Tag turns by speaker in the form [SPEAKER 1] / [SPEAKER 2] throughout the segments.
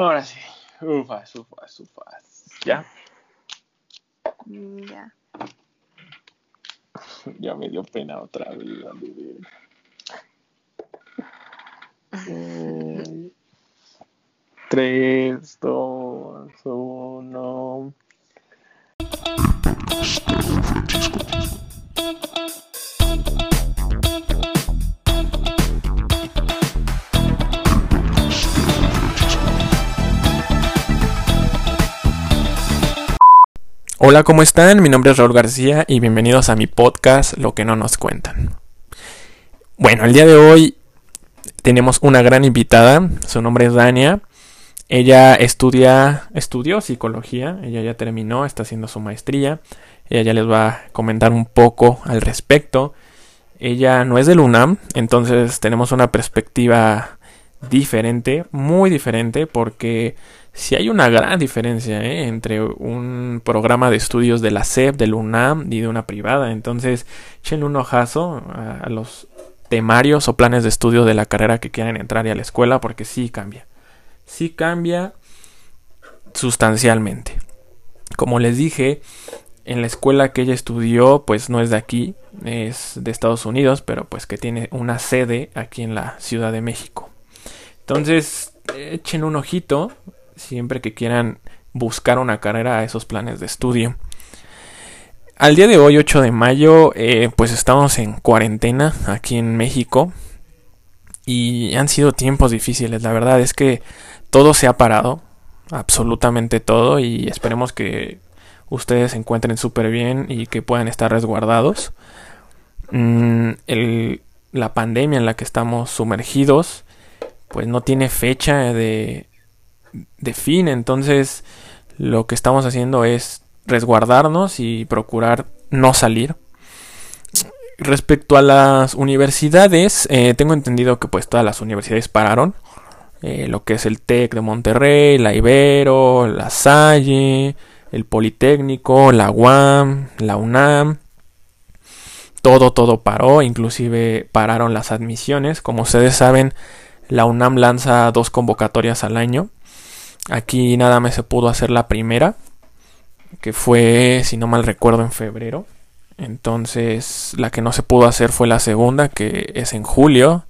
[SPEAKER 1] Ahora sí. Ufas, ufas, ufas. ¿Ya?
[SPEAKER 2] Mm, Ya.
[SPEAKER 1] Ya me dio pena otra vez. Eh, Tres, dos, uno.
[SPEAKER 3] Hola, ¿cómo están? Mi nombre es Raúl García y bienvenidos a mi podcast Lo que no nos cuentan. Bueno, el día de hoy tenemos una gran invitada, su nombre es Dania. Ella estudia, estudió psicología, ella ya terminó, está haciendo su maestría. Ella ya les va a comentar un poco al respecto. Ella no es del UNAM, entonces tenemos una perspectiva diferente, muy diferente, porque si hay una gran diferencia ¿eh? entre un programa de estudios de la SEP, del UNAM y de una privada. Entonces, echen un ojazo a, los temarios o planes de estudio de la carrera que quieran entrar y a la escuela, porque sí cambia. Sí cambia sustancialmente. Como les dije, en la escuela que ella estudió, pues no es de aquí, es de Estados Unidos, pero pues que tiene una sede aquí en la Ciudad de México. Entonces, echen un ojito siempre que quieran buscar una carrera a esos planes de estudio. Al día de hoy, 8 de mayo, eh, pues estamos en cuarentena aquí en México. Y han sido tiempos difíciles. La verdad es que todo se ha parado. Absolutamente todo. Y esperemos que ustedes se encuentren súper bien y que puedan estar resguardados. Mm, el- la pandemia en la que estamos sumergidos, pues no tiene fecha de, de fin. Entonces, lo que estamos haciendo es resguardarnos y procurar no salir. Respecto a las universidades, eh, tengo entendido que pues todas las universidades pararon. Eh, lo que es el TEC de Monterrey, la Ibero, la Salle, el Politécnico, la UAM, la UNAM. Todo, todo paró, inclusive pararon las admisiones. Como ustedes saben, la UNAM lanza dos convocatorias al año. Aquí nada más se pudo hacer la primera, que fue, si no mal recuerdo, en febrero. Entonces, la que no se pudo hacer fue la segunda, que es en julio.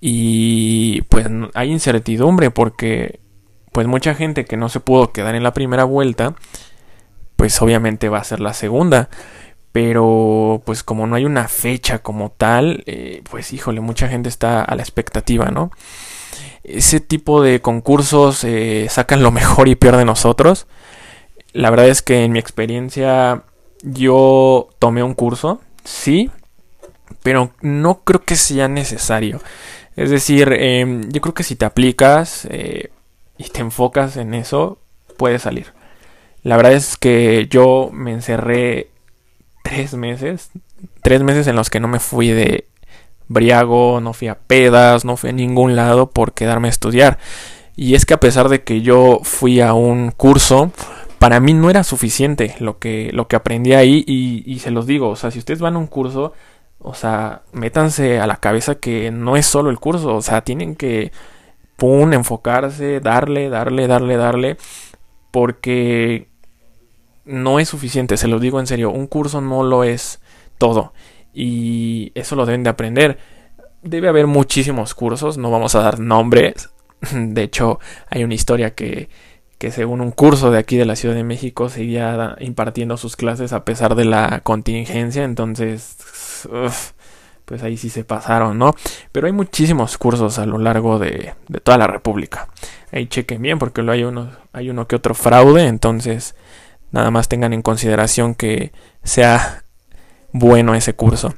[SPEAKER 3] Y pues hay incertidumbre porque pues mucha gente que no se pudo quedar en la primera vuelta, pues obviamente va a ser la segunda. Pero pues como no hay una fecha como tal, eh, pues híjole, mucha gente está a la expectativa, ¿no? Ese tipo de concursos eh, sacan lo mejor y pierden nosotros. La verdad es que en mi experiencia yo tomé un curso, sí, pero no creo que sea necesario. Es decir, em, yo creo que si te aplicas eh, y te enfocas en eso, puedes salir. La verdad es que yo me encerré tres meses, tres meses en los que no me fui de briago, no fui a pedas, no fui a ningún lado por quedarme a estudiar. Y es que a pesar de que yo fui a un curso, para mí no era suficiente lo que, lo que aprendí ahí y, y se los digo, o sea, si ustedes van a un curso, o sea, métanse a la cabeza que no es solo el curso, o sea, tienen que, pum, enfocarse, darle, darle, darle, darle, porque no es suficiente, se los digo en serio, un curso no lo es todo y eso lo deben de aprender. Debe haber muchísimos cursos, no vamos a dar nombres. De hecho, hay una historia que, que según un curso de aquí de la Ciudad de México seguía impartiendo sus clases a pesar de la contingencia, entonces, pues ahí sí se pasaron, ¿no? Pero hay muchísimos cursos a lo largo de, de toda la República. Ahí chequen bien porque hay uno, hay uno que otro fraude, entonces nada más tengan en consideración que sea bueno ese curso.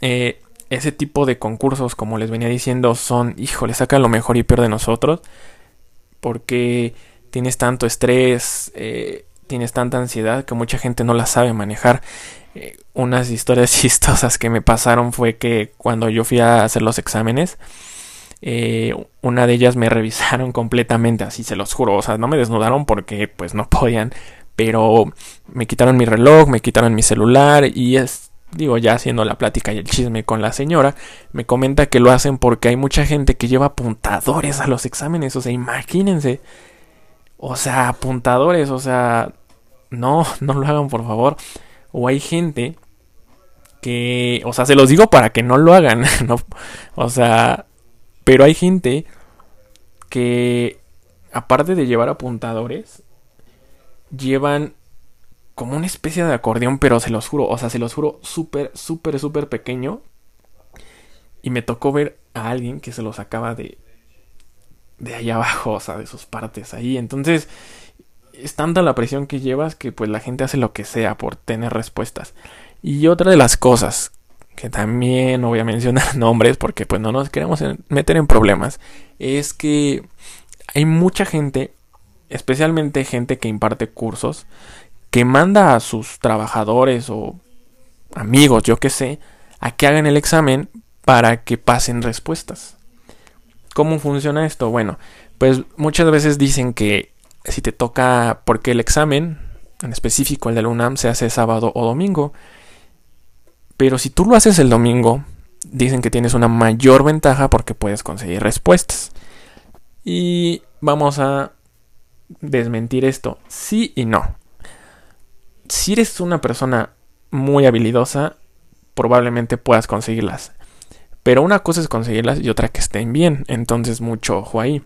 [SPEAKER 3] Eh, ese tipo de concursos, como les venía diciendo, son, híjole, sacan lo mejor y peor de nosotros. Porque tienes tanto estrés, eh, tienes tanta ansiedad que mucha gente no la sabe manejar. Eh, unas historias chistosas que me pasaron fue que cuando yo fui a hacer los exámenes, una de ellas me revisaron completamente, así se los juro. O sea, no me desnudaron porque pues no podían. Pero me quitaron mi reloj, me quitaron mi celular y es digo ya haciendo la plática y el chisme con la señora, me comenta que lo hacen porque hay mucha gente que lleva apuntadores a los exámenes, o sea, imagínense. O sea, apuntadores, o sea, no, no lo hagan por favor. O hay gente que, o sea, se los digo para que no lo hagan, o sea, pero hay gente que aparte de llevar apuntadores, llevan como una especie de acordeón, pero se los juro, o sea, se los juro súper, súper, súper pequeño. Y me tocó ver a alguien que se lo sacaba de, de ahí abajo, o sea, de sus partes ahí. Entonces, es tanta la presión que llevas que pues la gente hace lo que sea por tener respuestas. Y otra de las cosas que también no voy a mencionar nombres porque pues no nos queremos meter en problemas, es que hay mucha gente, especialmente gente que imparte cursos, que manda a sus trabajadores o amigos, yo que sé, a que hagan el examen para que pasen respuestas. ¿Cómo funciona esto? Bueno, pues muchas veces dicen que si te toca, porque el examen, en específico el de la UNAM, se hace sábado o domingo. Pero si tú lo haces el domingo, dicen que tienes una mayor ventaja porque puedes conseguir respuestas. Y vamos a desmentir esto, sí y no. Si eres una persona muy habilidosa, probablemente puedas conseguirlas. Pero una cosa es conseguirlas y otra que estén bien. Entonces mucho ojo ahí.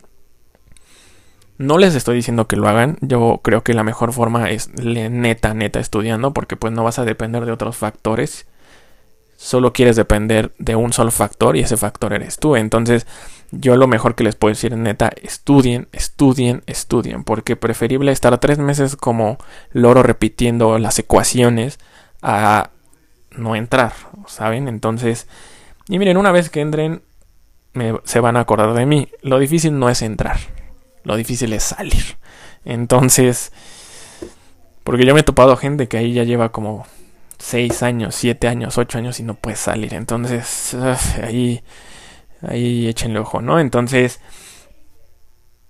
[SPEAKER 3] No les estoy diciendo que lo hagan. Yo creo que la mejor forma es neta, neta estudiando. Porque pues no vas a depender de otros factores. Solo quieres depender de un solo factor y ese factor eres tú. Entonces yo lo mejor que les puedo decir neta, estudien, estudien, estudien, porque preferible estar tres meses como loro repitiendo las ecuaciones a no entrar, ¿saben? Entonces, y miren, una vez que entren, se van a acordar de mí. Lo difícil no es entrar, lo difícil es salir. Entonces, porque yo me he topado gente que ahí ya lleva como seis años, siete años, ocho años y no puede salir. Entonces, ahí Ahí échenle ojo, ¿no? Entonces,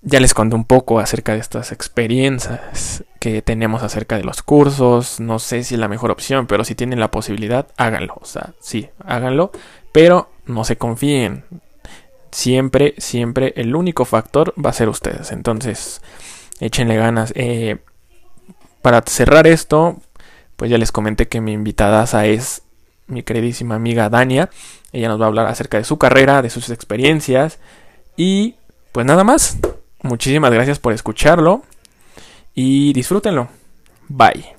[SPEAKER 3] ya les conté un poco acerca de estas experiencias que tenemos acerca de los cursos. No sé si es la mejor opción, pero si tienen la posibilidad, háganlo. O sea, sí, háganlo. Pero no se confíen. Siempre, siempre el único factor va a ser ustedes. Entonces, échenle ganas. Eh, para cerrar esto, pues ya les comenté que mi invitada es mi queridísima amiga Dania. Ella nos va a hablar acerca de su carrera, de sus experiencias. Y pues nada más. Muchísimas gracias por escucharlo. Y disfrútenlo. Bye.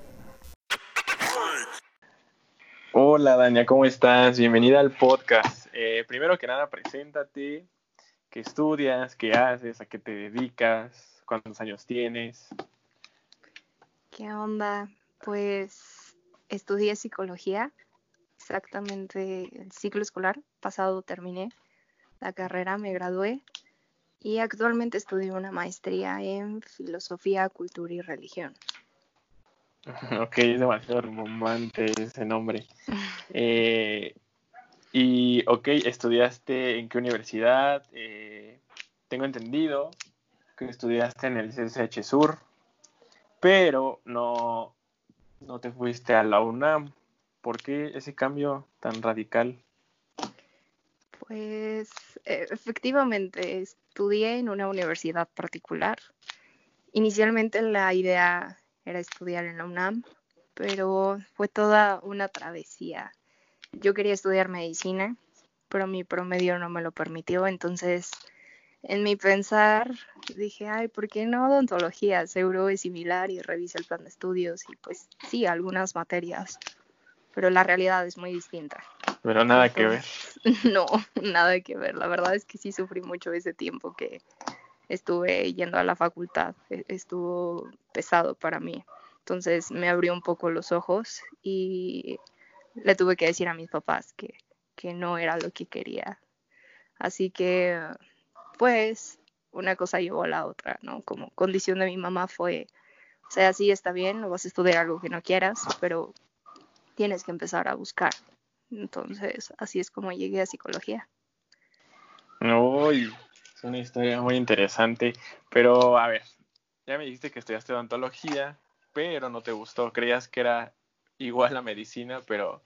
[SPEAKER 3] Hola Dania, ¿cómo estás? Bienvenida al podcast. Eh, primero que nada, preséntate. ¿Qué estudias? ¿Qué haces? ¿A qué te dedicas? ¿Cuántos años tienes?
[SPEAKER 2] ¿Qué onda? Pues estudié psicología exactamente el ciclo escolar pasado terminé la carrera, me gradué y actualmente estudio una maestría en filosofía, cultura y religión.
[SPEAKER 4] Ok, es demasiado romántico ese nombre. Eh, y, ok, ¿estudiaste en qué universidad? Eh, tengo entendido que estudiaste en el CSH Sur, pero no, no te fuiste a la UNAM. ¿Por qué ese cambio tan radical?
[SPEAKER 2] Pues e, efectivamente, estudié en una universidad particular. Inicialmente la idea era estudiar en la UNAM, pero fue toda una travesía. Yo quería estudiar medicina, pero mi promedio no me lo permitió, entonces en mi pensar dije, ay, ¿por qué no odontología? Seguro es similar y revisa el plan de estudios y pues sí, algunas materias pero la realidad es muy distinta.
[SPEAKER 4] Pero nada que ver.
[SPEAKER 2] No, nada que ver. La verdad es que sí sufrí mucho ese tiempo que estuve yendo a la facultad. E, estuvo pesado para mí. Entonces me abrió un poco los ojos y le tuve que decir a mis papás que, que no era lo que quería. Así que, pues, una cosa llevó a la otra, ¿no? Como condición de mi mamá fue, o sea, sí está bien, no vas a estudiar algo que no quieras, pero tienes que empezar a buscar. Entonces, así es como llegué a psicología.
[SPEAKER 4] Uy, es una historia muy interesante. Pero, a ver, ya me dijiste que estudiaste odontología, pero no te gustó. Creías que era igual a medicina, pero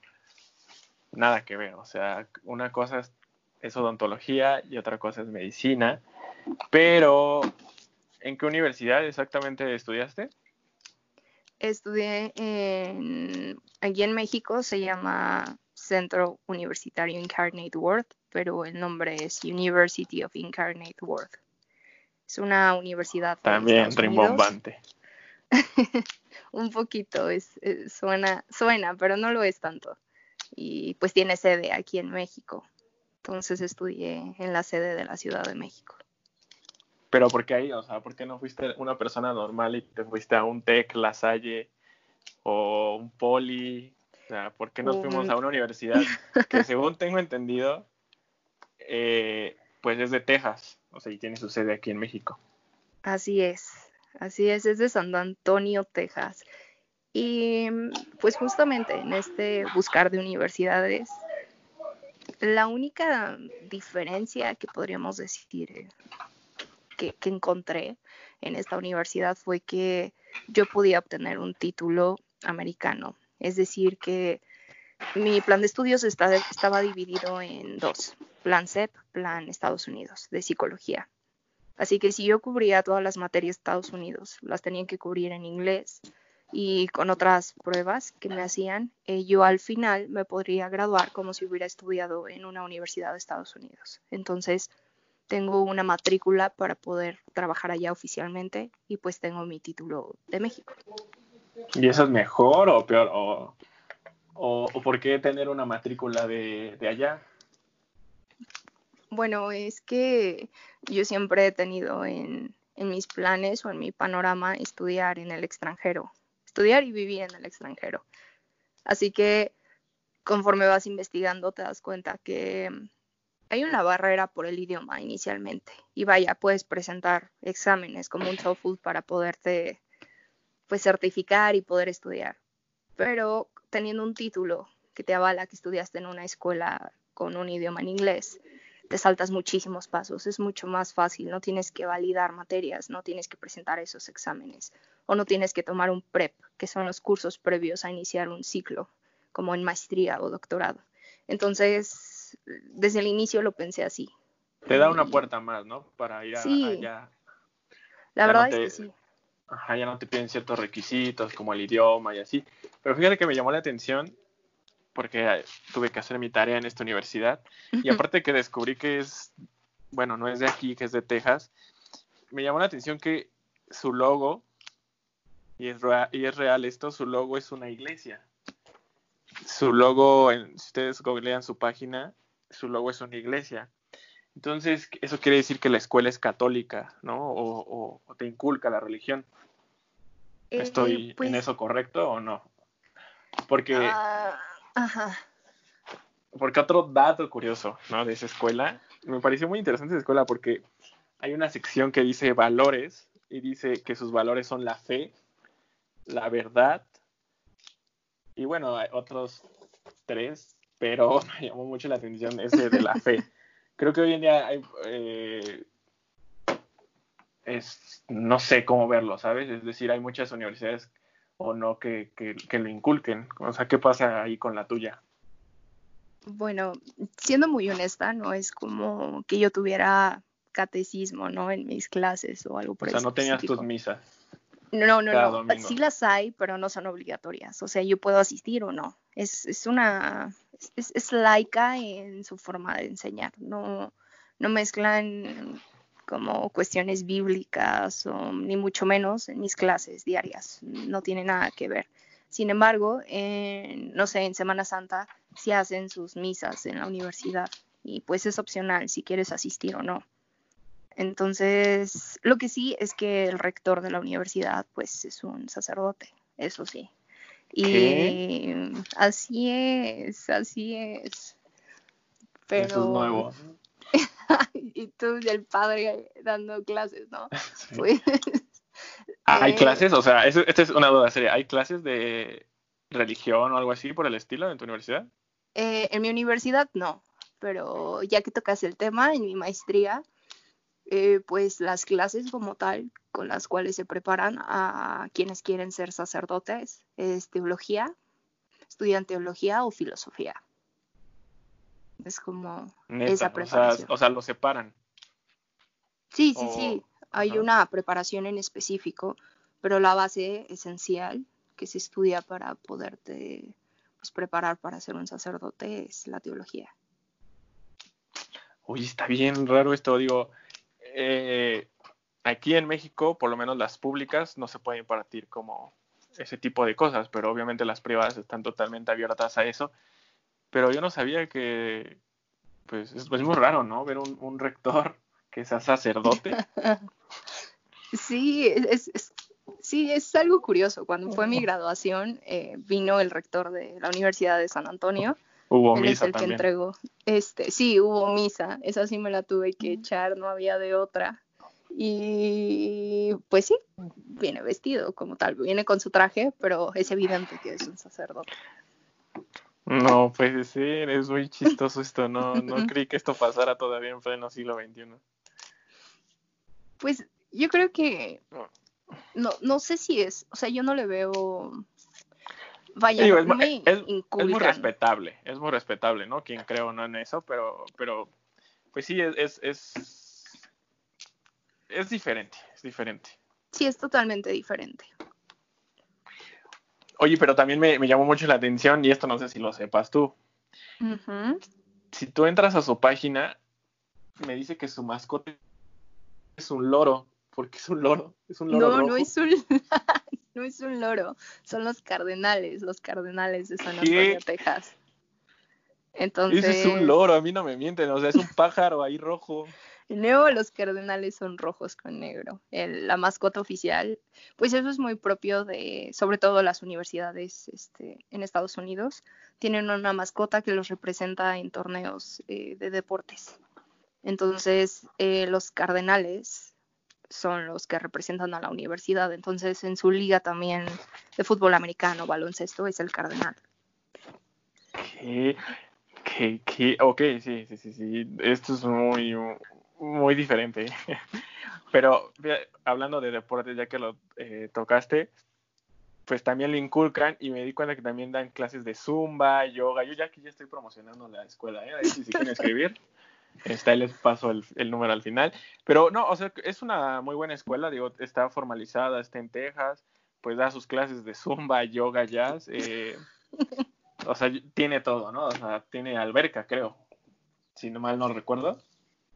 [SPEAKER 3] nada que ver. O sea, una cosa es, odontología y otra cosa es medicina. Pero, ¿en qué universidad exactamente estudiaste?
[SPEAKER 2] Estudié en, aquí en México, se llama Centro Universitario Incarnate Word, pero el nombre es University of Incarnate Word. Es una universidad.
[SPEAKER 3] También rimbombante.
[SPEAKER 2] Un poquito, es, suena, suena, pero no lo es tanto. Y pues tiene sede aquí en México. Entonces estudié en la sede de la Ciudad de México.
[SPEAKER 3] Pero ¿por qué ahí? O sea, ¿por qué no fuiste una persona normal y te fuiste a un TEC, La Salle o un Poli? O sea, ¿por qué no fuimos a una universidad que según tengo entendido, eh, pues es de Texas? O sea, y tiene su sede aquí en México.
[SPEAKER 2] Así es, así es, es de San Antonio, Texas. Y pues justamente en este buscar de universidades, la única diferencia que podríamos decir eh, que, encontré en esta universidad fue que yo podía obtener un título americano. Es decir, que mi plan de estudios estaba dividido en dos, plan CEP, plan Estados Unidos, de psicología. Así que si yo cubría todas las materias de Estados Unidos, las tenían que cubrir en inglés y con otras pruebas que me hacían, eh, yo al final me podría graduar como si hubiera estudiado en una universidad de Estados Unidos. Entonces, tengo una matrícula para poder trabajar allá oficialmente y pues tengo mi título de México.
[SPEAKER 3] ¿Y eso es mejor o peor? ¿O ¿O, por qué tener una matrícula de, allá?
[SPEAKER 2] Bueno, es que yo siempre he tenido en, mis planes o en mi panorama estudiar en el extranjero, estudiar y vivir en el extranjero. Así que conforme vas investigando te das cuenta que hay una barrera por el idioma inicialmente. Y vaya, puedes presentar exámenes como un TOEFL para poderte pues certificar y poder estudiar. Pero teniendo un título que te avala que estudiaste en una escuela con un idioma en inglés, te saltas muchísimos pasos, es mucho más fácil, no tienes que validar materias, no tienes que presentar esos exámenes o no tienes que tomar un PREP, que son los cursos previos a iniciar un ciclo, como en maestría o doctorado. Entonces, desde el inicio lo pensé así.
[SPEAKER 3] Te da una puerta más, ¿no? Para ir a,
[SPEAKER 2] sí.
[SPEAKER 3] allá.
[SPEAKER 2] La verdad es que sí.
[SPEAKER 3] Ajá, ya no te piden ciertos requisitos como el idioma y así. Pero fíjate que me llamó la atención porque eh, tuve que hacer mi tarea en esta universidad y aparte que descubrí que es, bueno, no es de aquí, que es de Texas, me llamó la atención que su logo, y es, real, y es real esto, su logo es una iglesia. Su logo, si ustedes googlean su página, su logo es una iglesia. Entonces, eso quiere decir que la escuela es católica, ¿no? O, te inculca la religión. Eh, ¿Estoy en pues eso correcto o no? Porque. Ah, ajá. Porque otro dato curioso, ¿no? De esa escuela. Me pareció muy interesante esa escuela porque hay una sección que dice valores y dice que sus valores son la fe, la verdad y bueno, hay otros tres, pero me llamó mucho la atención ese de la fe. Creo que hoy en día hay, eh, es, no sé cómo verlo, ¿sabes? Es decir, hay muchas universidades o no que, que, lo inculquen. O sea, ¿qué pasa ahí con la tuya?
[SPEAKER 2] Bueno, siendo muy honesta, no es como que yo tuviera catecismo, ¿no? En mis clases o algo por
[SPEAKER 3] O sea, no tenías tus misas.
[SPEAKER 2] No, no, no. Sí las hay, pero no son obligatorias. O sea, yo puedo asistir o no. Es, es una. Es, es, laica en su forma de enseñar. No, no mezclan como cuestiones bíblicas o ni mucho menos en mis clases diarias. No tiene nada que ver. Sin embargo, no sé, en Semana Santa se hacen sus misas en la universidad y pues es opcional si quieres asistir o no. Entonces, lo que sí es que el rector de la universidad pues es un sacerdote, eso sí. Y así es, así es.
[SPEAKER 3] Pero... Eso es nuevo.
[SPEAKER 2] y tú el padre dando clases, ¿no?
[SPEAKER 3] ¿Hay eh, clases? O sea, esta es una duda seria. ¿Hay clases de religión o algo así por el estilo en tu universidad?
[SPEAKER 2] Eh, en mi universidad no, pero ya que tocas el tema, en mi maestría, eh, pues las clases como tal con las cuales se preparan a quienes quieren ser sacerdotes es teología, estudian teología o filosofía. Es como
[SPEAKER 3] Neta,
[SPEAKER 2] esa
[SPEAKER 3] o sea,
[SPEAKER 2] preparación.
[SPEAKER 3] o sea, lo separan.
[SPEAKER 2] Sí, sí,
[SPEAKER 3] o-
[SPEAKER 2] sí. Hay
[SPEAKER 3] ajá.
[SPEAKER 2] una preparación en específico, pero la base esencial que se estudia para poderte pues, preparar para ser un sacerdote es la teología.
[SPEAKER 3] Uy, está bien raro esto, digo, eh, aquí en México, por lo menos las públicas, no se pueden impartir como ese tipo de cosas, pero obviamente las privadas están totalmente abiertas a eso. Pero yo no sabía que, pues, es, es muy raro, ¿no? Ver un, un rector que sea sacerdote.
[SPEAKER 2] Sí, es, es- sí, es algo curioso. Cuando fue mi graduación, eh, vino el rector de la Universidad de San Antonio.
[SPEAKER 3] Hubo
[SPEAKER 2] Él es
[SPEAKER 3] misa
[SPEAKER 2] que
[SPEAKER 3] también.
[SPEAKER 2] entregó. Este, sí, hubo misa. Esa sí me la tuve que echar, no había de otra. Y pues sí, viene vestido como tal, viene con su traje, pero es evidente que es un sacerdote.
[SPEAKER 3] No puede ser, es muy chistoso esto, no, no creí que esto pasara todavía en pleno siglo XXI.
[SPEAKER 2] Pues yo creo que no, no sé si es, o sea, yo no le veo. Vaya,
[SPEAKER 3] Digo, es
[SPEAKER 2] me
[SPEAKER 3] es- Es muy respetable, es muy respetable, ¿no? Quien cree o no en eso, pero, pero pues sí, es, es, es, diferente, es diferente.
[SPEAKER 2] Sí, es totalmente diferente.
[SPEAKER 3] Oye, pero también me, me llamó mucho la atención, y esto no sé si lo sepas tú. Si tú entras a su página, me dice que su mascota es un loro, porque es un loro, es un loro
[SPEAKER 2] No,
[SPEAKER 3] rojo.
[SPEAKER 2] no es un, no es un loro, son los cardenales, los cardenales de San
[SPEAKER 3] ¿Qué?
[SPEAKER 2] Antonio, Texas. Entonces,
[SPEAKER 3] Ese es un loro, a mí no me mienten, o sea, es un pájaro ahí rojo.
[SPEAKER 2] en nuevo los cardenales son rojos con negro. El- la mascota oficial, pues eso es muy propio de, sobre todo las universidades este, en Estados Unidos, tienen una mascota que los representa en torneos eh, de deportes. Entonces, eh, los cardenales son los que representan a la universidad. Entonces, en su liga también de fútbol americano, baloncesto, es el cardenal.
[SPEAKER 3] ¿Qué? ¿Qué? ¿Qué? Ok, sí, sí, sí, sí. Esto es muy, muy diferente. Pero hablando de deportes, ya que lo eh, tocaste, pues también le inculcan y me di cuenta que también dan clases de zumba, yoga. Yo ya aquí ya estoy promocionando la escuela, ¿eh? Ahí si se quieren escribir. Está, les paso el, el número al final. Pero no, o sea, es una muy buena escuela, digo, está formalizada, está en Texas, pues da sus clases de zumba, yoga, jazz. eh, o sea, tiene todo, ¿no? O sea, tiene alberca, creo. Si no mal no recuerdo.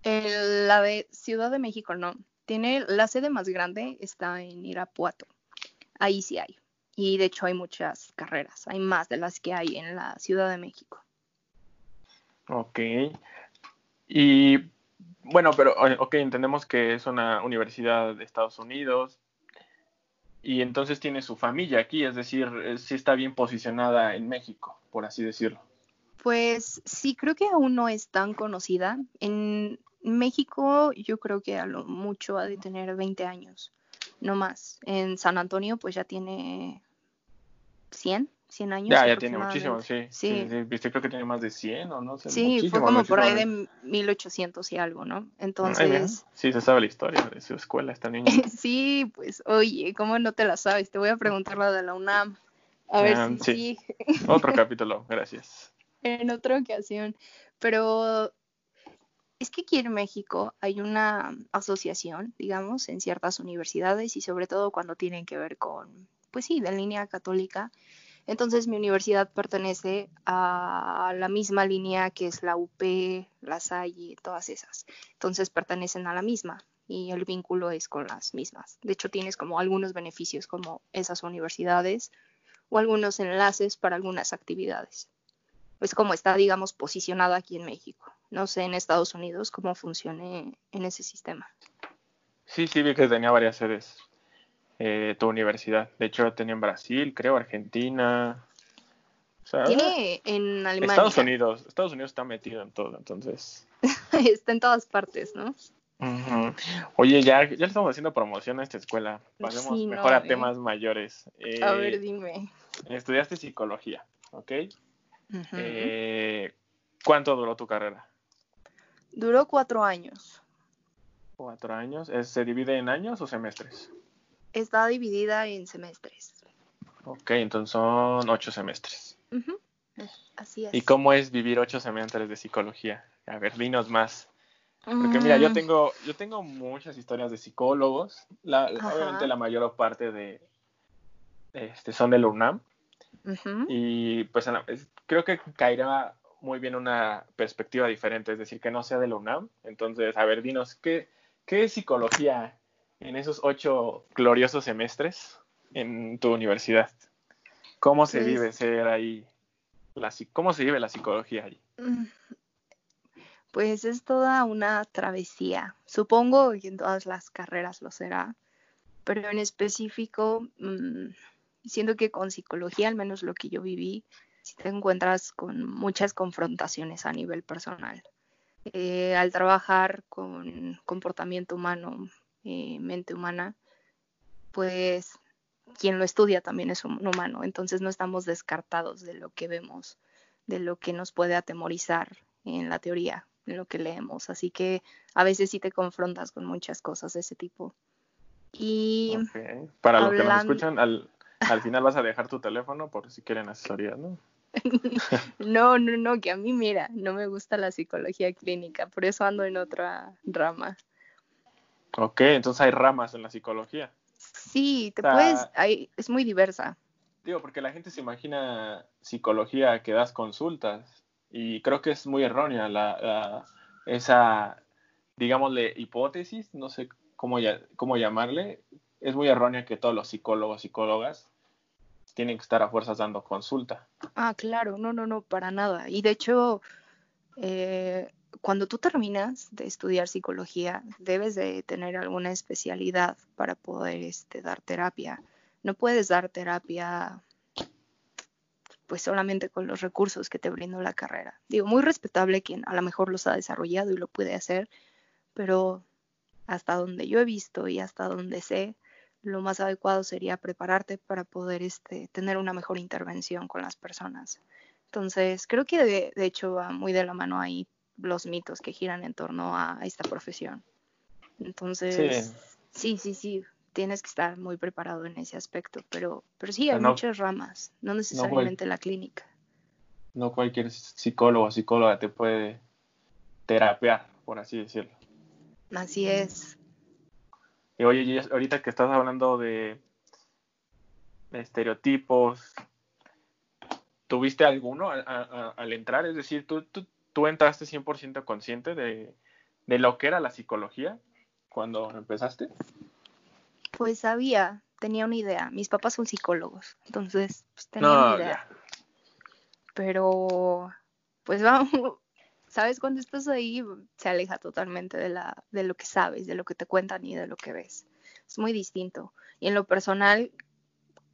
[SPEAKER 2] El- la de Ciudad de México no. Tiene la sede más grande está en Irapuato. Ahí sí hay. Y de hecho hay muchas carreras. Hay más de las que hay en la Ciudad de México.
[SPEAKER 3] Ok. Y bueno, pero ok, entendemos que es una universidad de Estados Unidos y entonces tiene su familia aquí, es decir, eh, sí está bien posicionada en México, por así decirlo.
[SPEAKER 2] Pues sí, creo que aún no es tan conocida. En México yo creo que a lo mucho ha de tener 20 años, no más. En San Antonio pues ya tiene 100, 100 años.
[SPEAKER 3] Ya, ya tiene muchísimo, sí. Sí,
[SPEAKER 2] Sí.
[SPEAKER 3] viste, creo que tiene más de 100 o no sé.
[SPEAKER 2] Sí, fue como por ahí de 1800 y algo, ¿no?
[SPEAKER 3] Ay,
[SPEAKER 2] Entonces,
[SPEAKER 3] sí, se sabe la historia de su escuela, esta niña.
[SPEAKER 2] sí, pues oye, ¿cómo no te la sabes? Te voy a preguntar la de la UNAM. A ver
[SPEAKER 3] Ah,
[SPEAKER 2] si
[SPEAKER 3] sí.
[SPEAKER 2] sí,
[SPEAKER 3] Otro capítulo, gracias.
[SPEAKER 2] en otra ocasión. Pero es que aquí en México hay una asociación, digamos, en ciertas universidades y sobre todo cuando tienen que ver con, pues sí, de línea católica. Entonces mi universidad pertenece a la misma línea que es la UP, la Salle, todas esas. Entonces pertenecen a la misma y el vínculo es con las mismas. De hecho tienes como algunos beneficios como esas universidades o algunos enlaces para algunas actividades es como está, digamos, posicionado aquí en México. No sé en Estados Unidos cómo funcione en ese sistema.
[SPEAKER 3] Sí, sí, vi que tenía varias sedes eh, tu universidad. De hecho, tenía en Brasil, creo, Argentina. O sea,
[SPEAKER 2] Tiene en Alemania.
[SPEAKER 3] Estados Unidos, Estados Unidos está metido en todo, entonces.
[SPEAKER 2] está en todas partes, ¿no?
[SPEAKER 3] Oye, ya, ya le estamos haciendo promoción a esta escuela. Pasemos
[SPEAKER 2] Sí,
[SPEAKER 3] mejor a
[SPEAKER 2] ¿eh?
[SPEAKER 3] temas mayores. Eh,
[SPEAKER 2] A ver, dime.
[SPEAKER 3] estudiaste psicología, ¿ok? Eh, ¿Cuánto duró tu carrera?
[SPEAKER 2] Duró cuatro años.
[SPEAKER 3] ¿Cuatro años? ¿Es- ¿Se divide en años o semestres?
[SPEAKER 2] Está dividida en semestres.
[SPEAKER 3] Ok, entonces son ocho semestres.
[SPEAKER 2] Así es.
[SPEAKER 3] ¿Y cómo es vivir ocho semestres de psicología? A ver, dinos más. Porque mira, yo
[SPEAKER 2] Mm,
[SPEAKER 3] tengo, yo tengo muchas historias de psicólogos. La, obviamente la mayor parte de este, son del UNAM. Y pues en la- es- creo que caerá muy bien una perspectiva diferente, es decir, que no sea de la UNAM. Entonces, a ver, dinos, ¿qué, qué es psicología en esos ocho gloriosos semestres en tu universidad? ¿Cómo se
[SPEAKER 2] Pues-
[SPEAKER 3] vive ser ahí? La, ¿Cómo se vive la psicología ahí?
[SPEAKER 2] Mm, Pues es toda una travesía. Supongo que en todas las carreras lo será, pero en específico, mm, siento que con psicología, al menos lo que yo viví, si te encuentras con muchas confrontaciones a nivel personal. Eh, al trabajar con comportamiento humano, eh, mente humana, pues quien lo estudia también es un humano, entonces no estamos descartados de lo que vemos, de lo que nos puede atemorizar en la teoría, en lo que leemos. Así que a veces sí te confrontas con muchas cosas de ese tipo. Y.
[SPEAKER 3] Para los que nos escuchan, al, al final vas a dejar tu teléfono por si quieren asesoría, ¿no?
[SPEAKER 2] no, no, no, que a mí mira, no me gusta la psicología clínica, por eso ando en otra rama.
[SPEAKER 3] Ok, entonces hay ramas en la psicología.
[SPEAKER 2] Sí, te
[SPEAKER 3] O sea,
[SPEAKER 2] puedes, hay- es muy diversa.
[SPEAKER 3] Digo, porque la gente se imagina psicología que das consultas y creo que es muy errónea la, la- esa, digámosle, hipótesis, no sé cómo, ya- cómo llamarle, es muy errónea que todos los psicólogos, psicólogas tienen que estar a fuerzas dando consulta.
[SPEAKER 2] Ah, claro, no, no, no, para nada. Y de hecho, eh, cuando tú terminas de estudiar psicología, debes de tener alguna especialidad para poder este, dar terapia. No puedes dar terapia pues solamente con los recursos que te brindó la carrera. Digo, muy respetable quien a lo mejor los ha desarrollado y lo puede hacer, pero hasta donde yo he visto y hasta donde sé, lo más adecuado sería prepararte para poder este, tener una mejor intervención con las personas. Entonces, creo que de, de hecho va muy de la mano ahí los mitos que giran en torno a, esta profesión. Entonces, sí, sí, sí, tienes que estar muy preparado en ese aspecto, pero, pero sí, hay
[SPEAKER 3] no-
[SPEAKER 2] muchas ramas, no necesariamente la clínica.
[SPEAKER 3] No cualquier psicólogo o psicóloga te puede terapear, por así decirlo.
[SPEAKER 2] Así es.
[SPEAKER 3] Y oye, ahorita que estás hablando de, estereotipos, ¿tuviste alguno al, entrar? Es decir, ¿tú, tú, tú entraste 100% consciente de, de lo que era la psicología cuando empezaste?
[SPEAKER 2] Pues sabía, tenía una idea. Mis papás son psicólogos, entonces pues, tenía
[SPEAKER 3] No,
[SPEAKER 2] una idea. Pero, pues vamos, sabes, cuando estás ahí se aleja totalmente de, la, de lo que sabes, de lo que te cuentan y de lo que ves. Es muy distinto. Y en lo personal,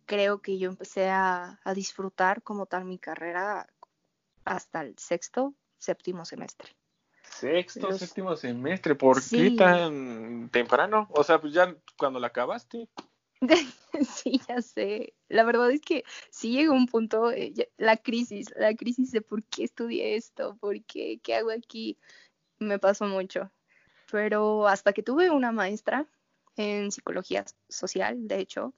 [SPEAKER 2] creo que yo empecé a, a disfrutar como tal mi carrera hasta el sexto, séptimo semestre.
[SPEAKER 3] Sexto,
[SPEAKER 2] Los-
[SPEAKER 3] séptimo semestre, ¿por
[SPEAKER 2] Sí.
[SPEAKER 3] qué tan temprano? O sea, pues ya cuando la acabaste.
[SPEAKER 2] Sí, ya sé. La verdad es que sí llegó un punto, eh, ya- la crisis, la crisis de por qué estudié esto, por qué, qué hago aquí, me pasó mucho. Pero hasta que tuve una maestra en psicología social, de hecho,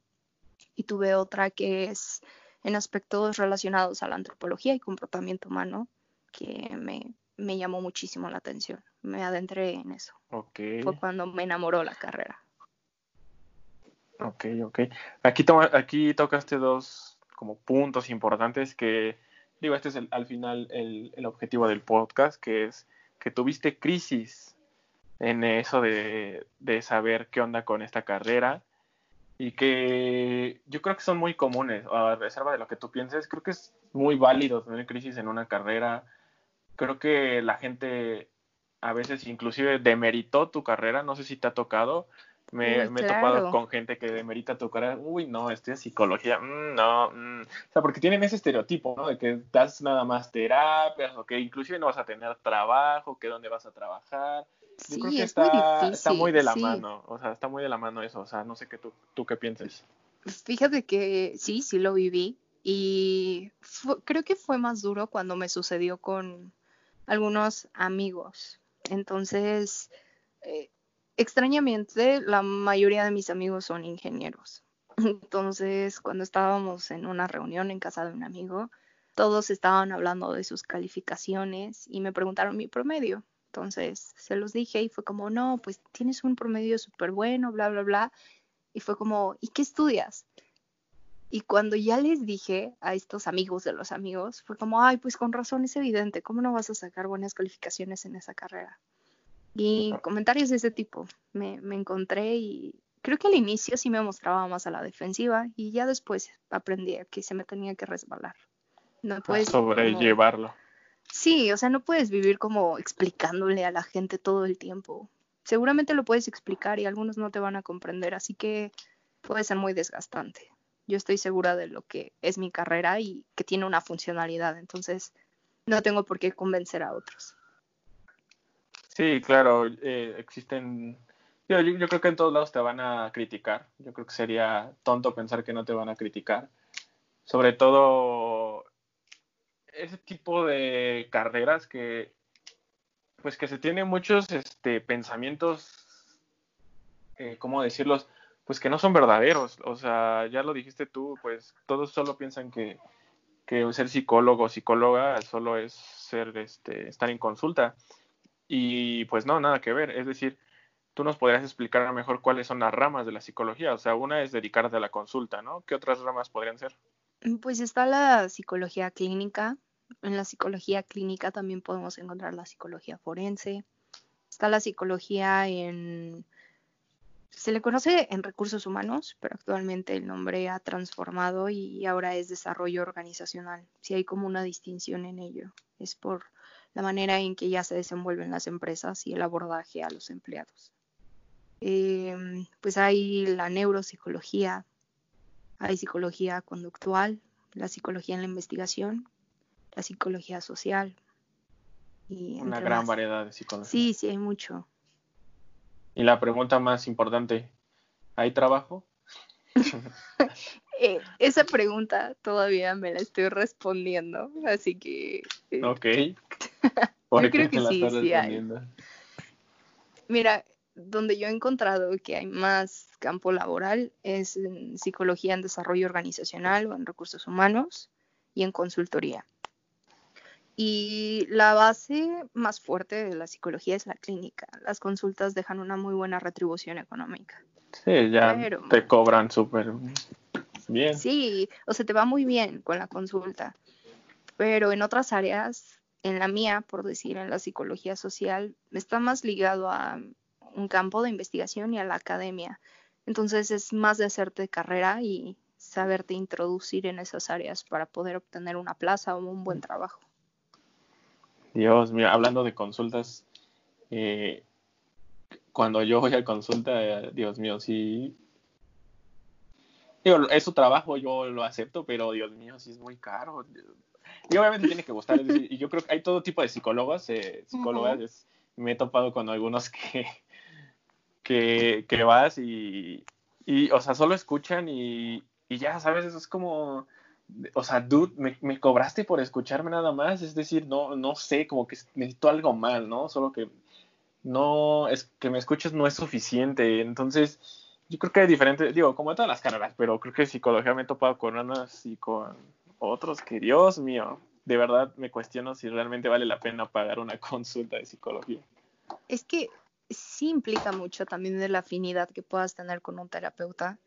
[SPEAKER 2] y tuve otra que es en aspectos relacionados a la antropología y comportamiento humano, que me, me llamó muchísimo la atención. Me adentré en eso. Fue cuando me enamoró la carrera.
[SPEAKER 3] Ok, ok. Aquí, toma, aquí tocaste dos como puntos importantes que, digo, este es el- al final el, el objetivo del podcast, que es que tuviste crisis en eso de, de saber qué onda con esta carrera y que yo creo que son muy comunes, a reserva de lo que tú pienses, creo que es muy válido tener crisis en una carrera. Creo que la gente a veces inclusive demeritó tu carrera, no sé si te ha tocado. Me, he topado con gente que demerita tu carrera. Uy, no, estudias psicología. mm, no. mm". O sea, porque tienen ese estereotipo, ¿no? De que das nada más terapias o que inclusive no vas a tener trabajo, que dónde vas a trabajar. Yo
[SPEAKER 2] Sí,
[SPEAKER 3] creo que
[SPEAKER 2] es
[SPEAKER 3] está,
[SPEAKER 2] muy difícil.
[SPEAKER 3] está muy de la
[SPEAKER 2] sí.
[SPEAKER 3] mano. O sea, está muy de la mano eso. O sea, no sé qué tú, tú qué pienses.
[SPEAKER 2] Fíjate que sí, sí lo viví y fu- creo que fue más duro cuando me sucedió con algunos amigos. Entonces, eh, extrañamente, la mayoría de mis amigos son ingenieros. Entonces, cuando estábamos en una reunión en casa de un amigo, todos estaban hablando de sus calificaciones y me preguntaron mi promedio. Entonces se los dije y fue como, no, pues tienes un promedio súper bueno, bla, bla, bla. Y fue como, ¿y qué estudias? Y cuando ya les dije a estos amigos de los amigos, fue como, ay, pues con razón es evidente, ¿cómo no vas a sacar buenas calificaciones en esa carrera? Y comentarios de ese tipo me, me encontré y creo que al inicio sí me mostraba más a la defensiva y ya después aprendí que se me tenía que resbalar.
[SPEAKER 3] No puedes sobrellevarlo.
[SPEAKER 2] Sí, o sea, no puedes vivir como explicándole a la gente todo el tiempo. Seguramente lo puedes explicar y algunos no te van a comprender, así que puede ser muy desgastante. Yo estoy segura de lo que es mi carrera y que tiene una funcionalidad, entonces no tengo por qué convencer a otros.
[SPEAKER 3] Sí, claro, eh, existen... Yo, yo, creo que en todos lados te van a criticar. Yo creo que sería tonto pensar que no te van a criticar. Sobre todo ese tipo de carreras que pues que se tienen muchos este, pensamientos, eh, ¿cómo decirlos? Pues que no son verdaderos. O sea, ya lo dijiste tú, pues todos solo piensan que, que ser psicólogo o psicóloga solo es ser, este, estar en consulta. Y pues no, nada que ver. Es decir, tú nos podrías explicar mejor cuáles son las ramas de la psicología. O sea, una es dedicarte a la consulta, ¿no? ¿Qué otras ramas podrían ser?
[SPEAKER 2] Pues está la psicología clínica. En la psicología clínica también podemos encontrar la psicología forense. Está la psicología en... Se le conoce en recursos humanos, pero actualmente el nombre ha transformado y ahora es desarrollo organizacional. Si hay como una distinción en ello, es por la manera en que ya se desenvuelven las empresas y el abordaje a los empleados. Em, pues hay la neuropsicología, hay psicología conductual, la psicología en la investigación, la psicología social.
[SPEAKER 3] Y Una gran variedad de psicología.
[SPEAKER 2] Sí, sí, hay mucho.
[SPEAKER 3] Y la pregunta más importante, ¿hay trabajo?
[SPEAKER 2] Eh, esa pregunta todavía me la estoy respondiendo, así que...
[SPEAKER 3] Eh, ok.
[SPEAKER 2] yo creo que sí, sí hay. Mira, donde yo he encontrado que hay más campo laboral es en psicología en desarrollo organizacional o en recursos humanos y en consultoría. Y la base más fuerte de la psicología es la clínica. Las consultas dejan una muy buena retribución económica.
[SPEAKER 3] Sí, ya te cobran súper bien.
[SPEAKER 2] Sí, o sea, te va muy bien con la consulta. Pero en otras áreas, en la mía, por decir, en la psicología social, está más ligado a un campo de investigación y a la academia. Entonces es más de hacerte carrera y saberte introducir en esas áreas para poder obtener una plaza o un buen trabajo.
[SPEAKER 3] Dios, mira, hablando de consultas, eh, cuando yo voy a consulta, Dios mío, sí. Digo, es su trabajo, yo lo acepto, pero Dios mío, sí es muy caro. Y obviamente tiene que gustar. y yo creo que hay todo tipo de psicólogos, eh, psicólogas. me he topado con algunos que, que, que vas y, y, o sea, solo escuchan y, y ya, ¿sabes? Eso es como, o sea, dude, me, me, cobraste por escucharme nada más, es decir, no, no sé, como que necesito algo más, ¿no? Solo que no, es que me escuches no es suficiente, entonces, yo creo que hay diferentes, digo, como en todas las carreras, pero creo que psicología me he topado con unas y con otros que, Dios mío, de verdad me cuestiono si realmente vale la pena pagar una consulta de psicología.
[SPEAKER 2] Es que sí implica mucho también de la afinidad que puedas tener con un terapeuta,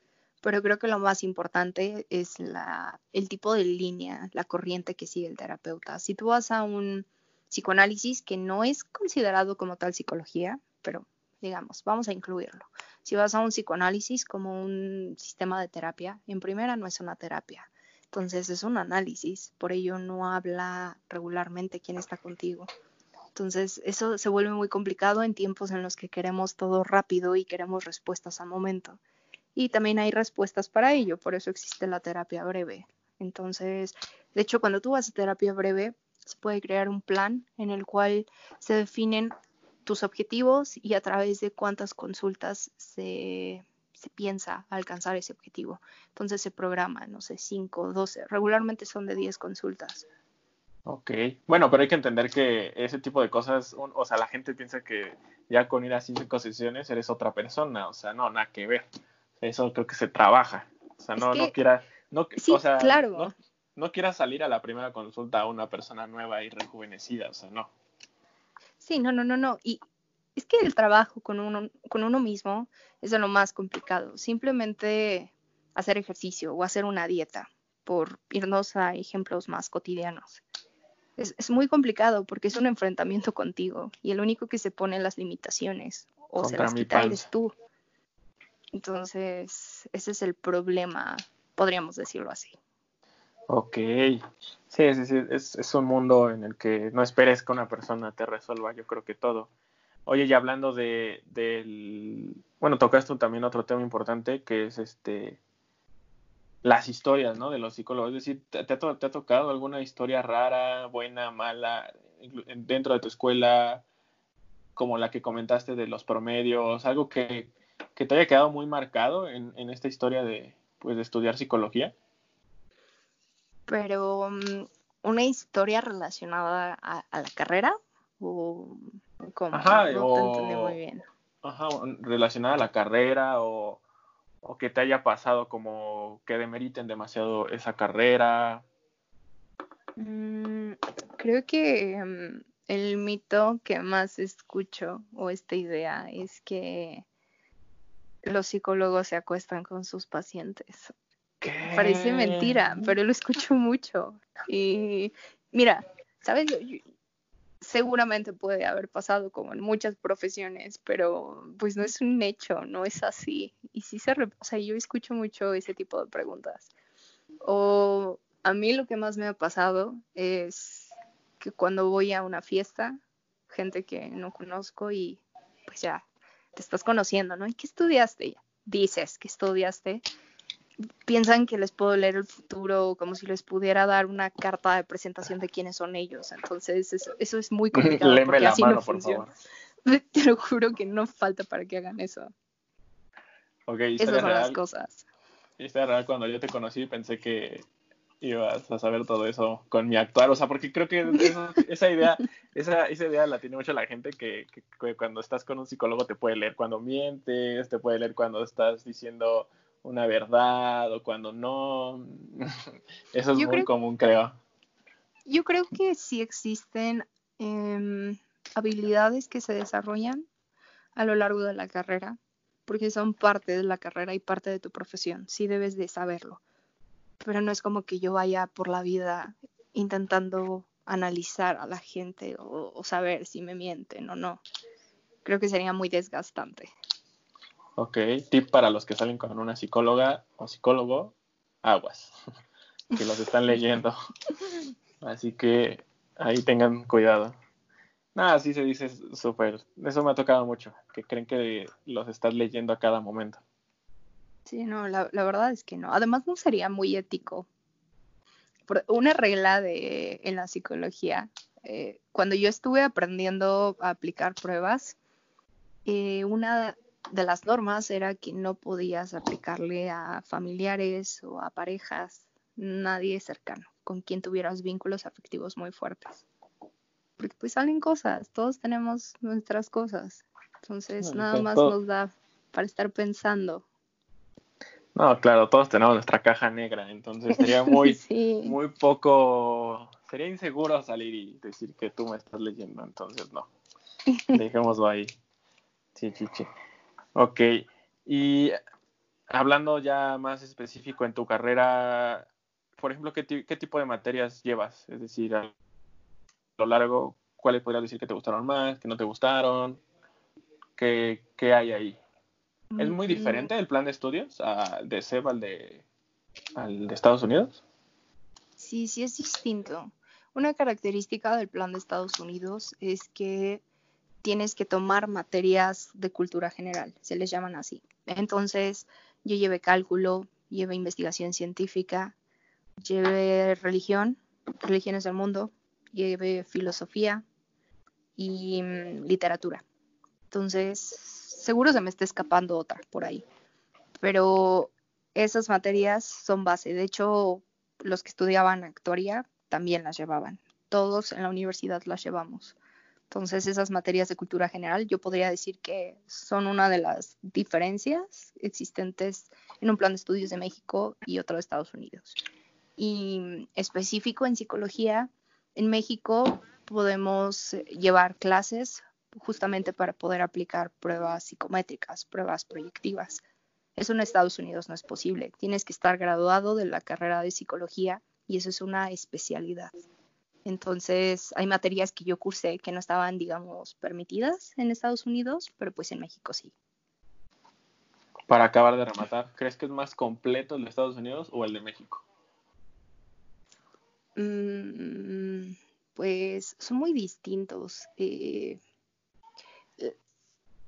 [SPEAKER 2] pero creo que lo más importante es la, el tipo de línea, la corriente que sigue el terapeuta. Si tú vas a un psicoanálisis que no es considerado como tal psicología, pero digamos, vamos a incluirlo. Si vas a un psicoanálisis como un sistema de terapia, en primera no es una terapia, entonces es un análisis, por ello no habla regularmente quién está contigo. Entonces, eso se vuelve muy complicado en tiempos en los que queremos todo rápido y queremos respuestas al momento. Y también hay respuestas para ello, por eso existe la terapia breve. Entonces, de hecho, cuando tú vas a terapia breve, se puede crear un plan en el cual se definen tus objetivos y a través de cuántas consultas se, se piensa alcanzar ese objetivo. Entonces se programa, no sé, 5, 12, regularmente son de 10 consultas.
[SPEAKER 3] Ok, bueno, pero hay que entender que ese tipo de cosas, o sea, la gente piensa que ya con ir a cinco sesiones eres otra persona, o sea, no, nada que ver. Eso creo que se trabaja. O sea, no, no quiera, no,
[SPEAKER 2] sí,
[SPEAKER 3] o sea,
[SPEAKER 2] claro.
[SPEAKER 3] no quieras salir a la primera consulta a una persona nueva y rejuvenecida, o sea, no.
[SPEAKER 2] Sí, no, no, no, no. Y es que el trabajo con uno, con uno mismo es de lo más complicado. Simplemente hacer ejercicio o hacer una dieta, por irnos a ejemplos más cotidianos. Es, es muy complicado porque es un enfrentamiento contigo y el único que se pone las limitaciones o se las quita eres tú. Entonces, ese es el problema, podríamos decirlo así.
[SPEAKER 3] Ok, sí, sí, sí, es, es, un mundo en el que no esperes que una persona te resuelva, yo creo que todo. Oye, y hablando de, del, bueno, tocaste también otro tema importante que es este, las historias, ¿no? De los psicólogos, es decir, ¿te, te, te ha tocado alguna historia rara, buena, mala, dentro de tu escuela, como la que comentaste de los promedios, algo que, que te haya quedado muy marcado en, en esta historia de, pues, de estudiar psicología?
[SPEAKER 2] pero um, una historia relacionada a, a, la carrera o como
[SPEAKER 3] ajá, no o, te entendí muy bien. Ajá, relacionada a la carrera o, o que te haya pasado como que demeriten demasiado esa carrera.
[SPEAKER 2] Mm, creo que um, el mito que más escucho o esta idea es que los psicólogos se acuestan con sus pacientes Parece mentira, pero lo escucho mucho. Y mira, ¿sabes? seguramente puede haber pasado como en muchas profesiones, pero pues no es un hecho, no es así. Y sí se, o sea, yo escucho mucho ese tipo de preguntas. O a mí lo que más me ha pasado es que cuando voy a una fiesta, gente que no conozco y pues ya te estás conociendo, ¿no? ¿Y qué estudiaste? Dices que estudiaste piensan que les puedo leer el futuro como si les pudiera dar una carta de presentación de quiénes son ellos. Entonces, eso, eso es muy complicado porque así no funciona. Te lo juro que no falta para que hagan eso.
[SPEAKER 3] Ok,
[SPEAKER 2] Esas son real. las cosas.
[SPEAKER 3] Historia real, cuando yo te conocí pensé que ibas a saber todo eso con mi actuar, o sea, porque creo que eso, esa idea, esa, esa idea la tiene mucho la gente que, que, que cuando estás con un psicólogo te puede leer cuando mientes, te puede leer cuando estás diciendo una verdad o cuando no. Eso es muy creo, común, creo.
[SPEAKER 2] Yo creo que sí existen eh, habilidades que se desarrollan a lo largo de la carrera, porque son parte de la carrera y parte de tu profesión. Sí debes de saberlo. Pero no es como que yo vaya por la vida intentando analizar a la gente o, o saber si me mienten o no. Creo que sería muy desgastante.
[SPEAKER 3] Ok, tip para los que salen con una psicóloga o psicólogo, aguas, que los están leyendo. Así que ahí tengan cuidado. Nada, así se dice súper. Eso me ha tocado mucho, que creen que los estás leyendo a cada momento.
[SPEAKER 2] Sí, no, la, la verdad es que no. Además no sería muy ético. Por una regla de, en la psicología, eh, cuando yo estuve aprendiendo a aplicar pruebas, eh, una de las normas era que no podías aplicarle a familiares o a parejas, nadie cercano, con quien tuvieras vínculos afectivos muy fuertes. Porque pues salen cosas, todos tenemos nuestras cosas. Entonces nada más nos da para estar pensando.
[SPEAKER 3] No, claro, todos tenemos nuestra caja negra, entonces sería muy, sí. muy poco, sería inseguro salir y decir que tú me estás leyendo, entonces no, dejémoslo ahí. Sí, sí, sí. Ok, y hablando ya más específico en tu carrera, por ejemplo, ¿qué, qué tipo de materias llevas? Es decir, a lo largo, ¿cuáles podrías decir que te gustaron más, que no te gustaron? ¿Qué, qué hay ahí? ¿Es muy diferente el plan de estudios a, de SEB al de, al de Estados Unidos?
[SPEAKER 2] Sí, sí es distinto. Una característica del plan de Estados Unidos es que tienes que tomar materias de cultura general, se les llaman así. Entonces, yo llevé cálculo, llevé investigación científica, llevé religión, religiones del mundo, llevé filosofía y mm, literatura. Entonces, seguro se me está escapando otra por ahí. Pero esas materias son base. De hecho, los que estudiaban actuaría también las llevaban. Todos en la universidad las llevamos. Entonces, esas materias de cultura general yo podría decir que son una de las diferencias existentes en un plan de estudios de México y otro de Estados Unidos. Y específico en psicología, en México podemos llevar clases justamente para poder aplicar pruebas psicométricas, pruebas proyectivas. Eso en Estados Unidos no es posible. Tienes que estar graduado de la carrera de psicología y eso es una especialidad. Entonces, hay materias que yo cursé que no estaban, digamos, permitidas en Estados Unidos, pero pues en México sí.
[SPEAKER 3] Para acabar de rematar, ¿crees que es más completo el de Estados Unidos o el de México?
[SPEAKER 2] Mm, pues son muy distintos. Eh,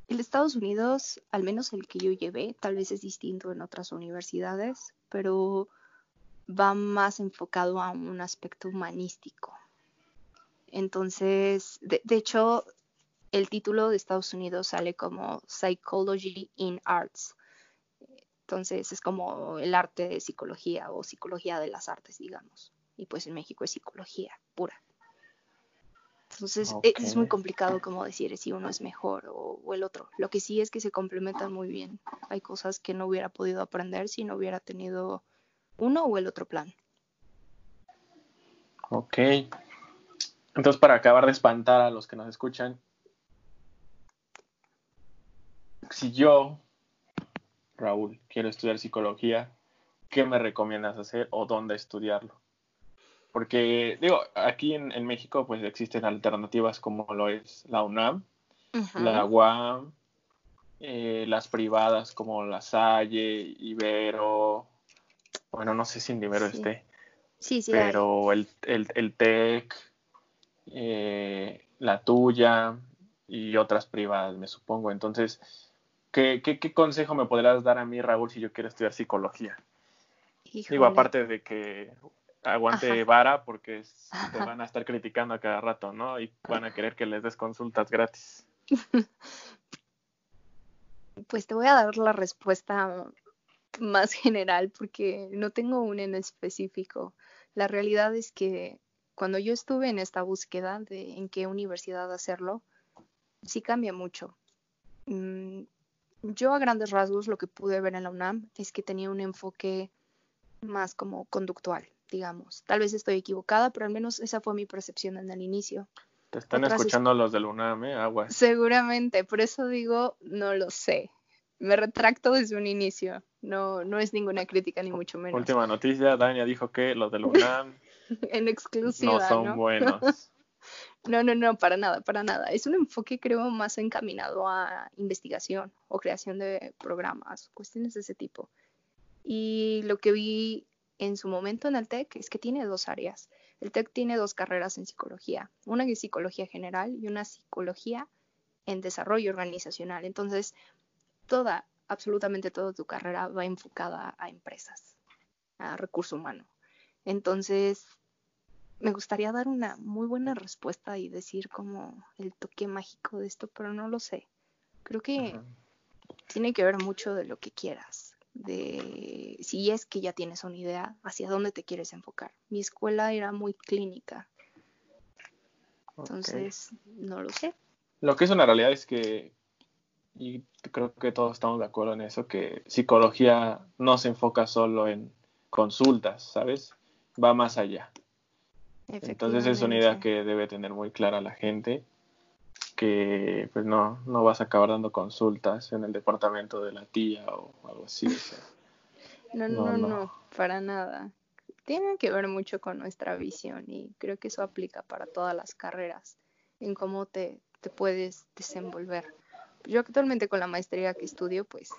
[SPEAKER 2] el Estados Unidos, al menos el que yo llevé, tal vez es distinto en otras universidades, pero va más enfocado a un aspecto humanístico. Entonces, de, hecho, el título de Estados Unidos sale como Psychology in Arts. Entonces, es como el arte de psicología o psicología de las artes, digamos. Y pues en México es psicología pura. Entonces e, es muy complicado como decir si uno es mejor o, el otro. Lo que sí es que se complementan muy bien. Hay cosas que no hubiera podido aprender si no hubiera tenido uno o el otro plan.
[SPEAKER 3] Ok. Entonces para acabar de espantar a los que nos escuchan, si yo, Raúl, quiero estudiar psicología, ¿qué me recomiendas hacer o dónde estudiarlo? Porque, digo, aquí en, México pues existen alternativas como lo es la UNAM, la UAM, eh, las privadas como la Salle, Ibero, bueno, no sé si en Ibero esté,
[SPEAKER 2] sí, sí,
[SPEAKER 3] pero el, el, TEC, eh, la tuya y otras privadas, me supongo. Entonces, ¿qué, qué, qué consejo me podrás dar a mí, Raúl, si yo quiero estudiar psicología? Digo, aparte de que aguante vara porque te van a estar criticando a cada rato, ¿no? Y van a querer que les des consultas gratis.
[SPEAKER 2] Pues te voy a dar la respuesta más general porque no tengo una en específico. La realidad es que cuando yo estuve en esta búsqueda de en qué universidad hacerlo, sí cambia mucho. Mm, yo a grandes rasgos lo que pude ver en la UNAM es que tenía un enfoque más como conductual digamos. Tal vez estoy equivocada, pero al menos esa fue mi percepción en el inicio.
[SPEAKER 3] Te están escuchando los del UNAM, ¿eh? Aguas.
[SPEAKER 2] Seguramente, por eso digo, no lo sé. Me retracto desde un inicio. No, no es ninguna crítica, ni mucho menos.
[SPEAKER 3] Última noticia, Dania dijo que los del UNAM
[SPEAKER 2] en exclusiva,
[SPEAKER 3] no son buenos.
[SPEAKER 2] no, no, no, para nada, para nada. Es un enfoque, creo, más encaminado a investigación o creación de programas, cuestiones de ese tipo. Y lo que vi en su momento en el TEC es que tiene dos áreas. El TEC tiene dos carreras en psicología, una que es psicología general y una psicología en desarrollo organizacional. Entonces, toda, absolutamente toda tu carrera va enfocada a empresas, a recurso humano. Entonces, me gustaría dar una muy buena respuesta y decir como el toque mágico de esto, pero no lo sé. Creo que tiene que ver mucho de lo que quieras de si es que ya tienes una idea hacia dónde te quieres enfocar. Mi escuela era muy clínica. Entonces, no lo sé.
[SPEAKER 3] Lo que es una realidad es que, y creo que todos estamos de acuerdo en eso, que psicología no se enfoca solo en consultas, ¿sabes? Va más allá. Entonces es una idea que debe tener muy clara la gente que pues no, no vas a acabar dando consultas en el departamento de la tía o algo así.
[SPEAKER 2] no, no, no, para nada. Tiene que ver mucho con nuestra visión y creo que eso aplica para todas las carreras, en cómo te, te puedes desenvolver. Yo actualmente con la maestría que estudio, pues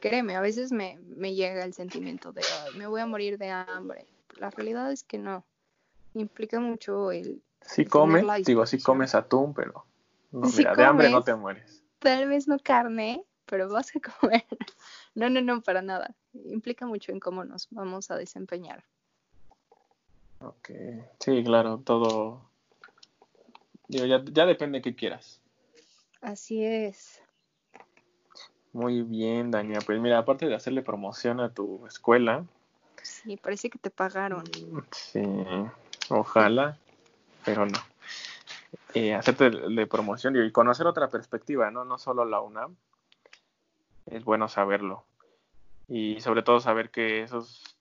[SPEAKER 2] créeme, a veces me, me llega el sentimiento de me voy a morir de hambre. La realidad es que no. Implica mucho el
[SPEAKER 3] si comes, digo, si comes atún, pero no, mira, de hambre no te mueres.
[SPEAKER 2] Tal vez no carne, pero vas a comer. No, no, no, para nada. Implica mucho en cómo nos vamos a desempeñar.
[SPEAKER 3] Ok, sí, claro, todo. Digo, ya, ya depende de qué quieras.
[SPEAKER 2] Así es.
[SPEAKER 3] Muy bien, Dania. Pues mira, aparte de hacerle promoción a tu escuela.
[SPEAKER 2] Sí, parece que te pagaron.
[SPEAKER 3] Sí, ojalá pero no. Eh, hacerte de promoción y conocer otra perspectiva, ¿no? No solo la UNAM. Es bueno saberlo. Y sobre todo saber que esos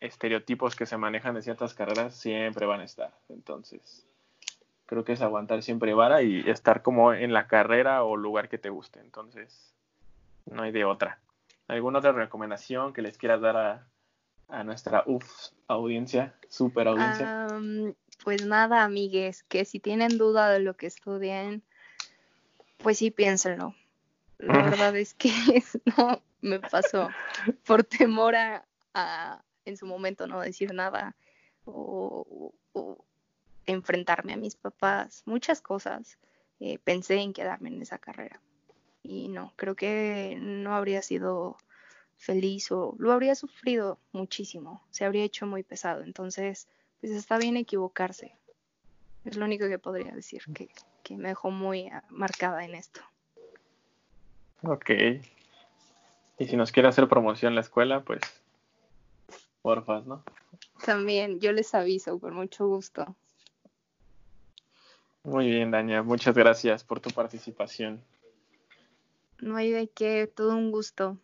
[SPEAKER 3] estereotipos que se manejan de ciertas carreras siempre van a estar. Entonces, creo que es aguantar siempre vara y estar como en la carrera o lugar que te guste. Entonces, no hay de otra. ¿Alguna otra recomendación que les quieras dar a, a nuestra UF audiencia, super audiencia?
[SPEAKER 2] Pues nada, amigues, que si tienen duda de lo que estudien, pues sí piénsenlo. La verdad es que no me pasó por temor a, en su momento no decir nada o, enfrentarme a mis papás, muchas cosas. Eh, pensé en quedarme en esa carrera y no, creo que no habría sido feliz o lo habría sufrido muchísimo, se habría hecho muy pesado. Entonces, pues está bien equivocarse. Es lo único que podría decir, que, que me dejó muy ah, marcada en esto.
[SPEAKER 3] Ok. Y si nos quiere hacer promoción la escuela, pues porfas, ¿no?
[SPEAKER 2] También, yo les aviso con mucho gusto.
[SPEAKER 3] Muy bien, Daña, muchas gracias por tu participación.
[SPEAKER 2] No hay de qué, todo un gusto.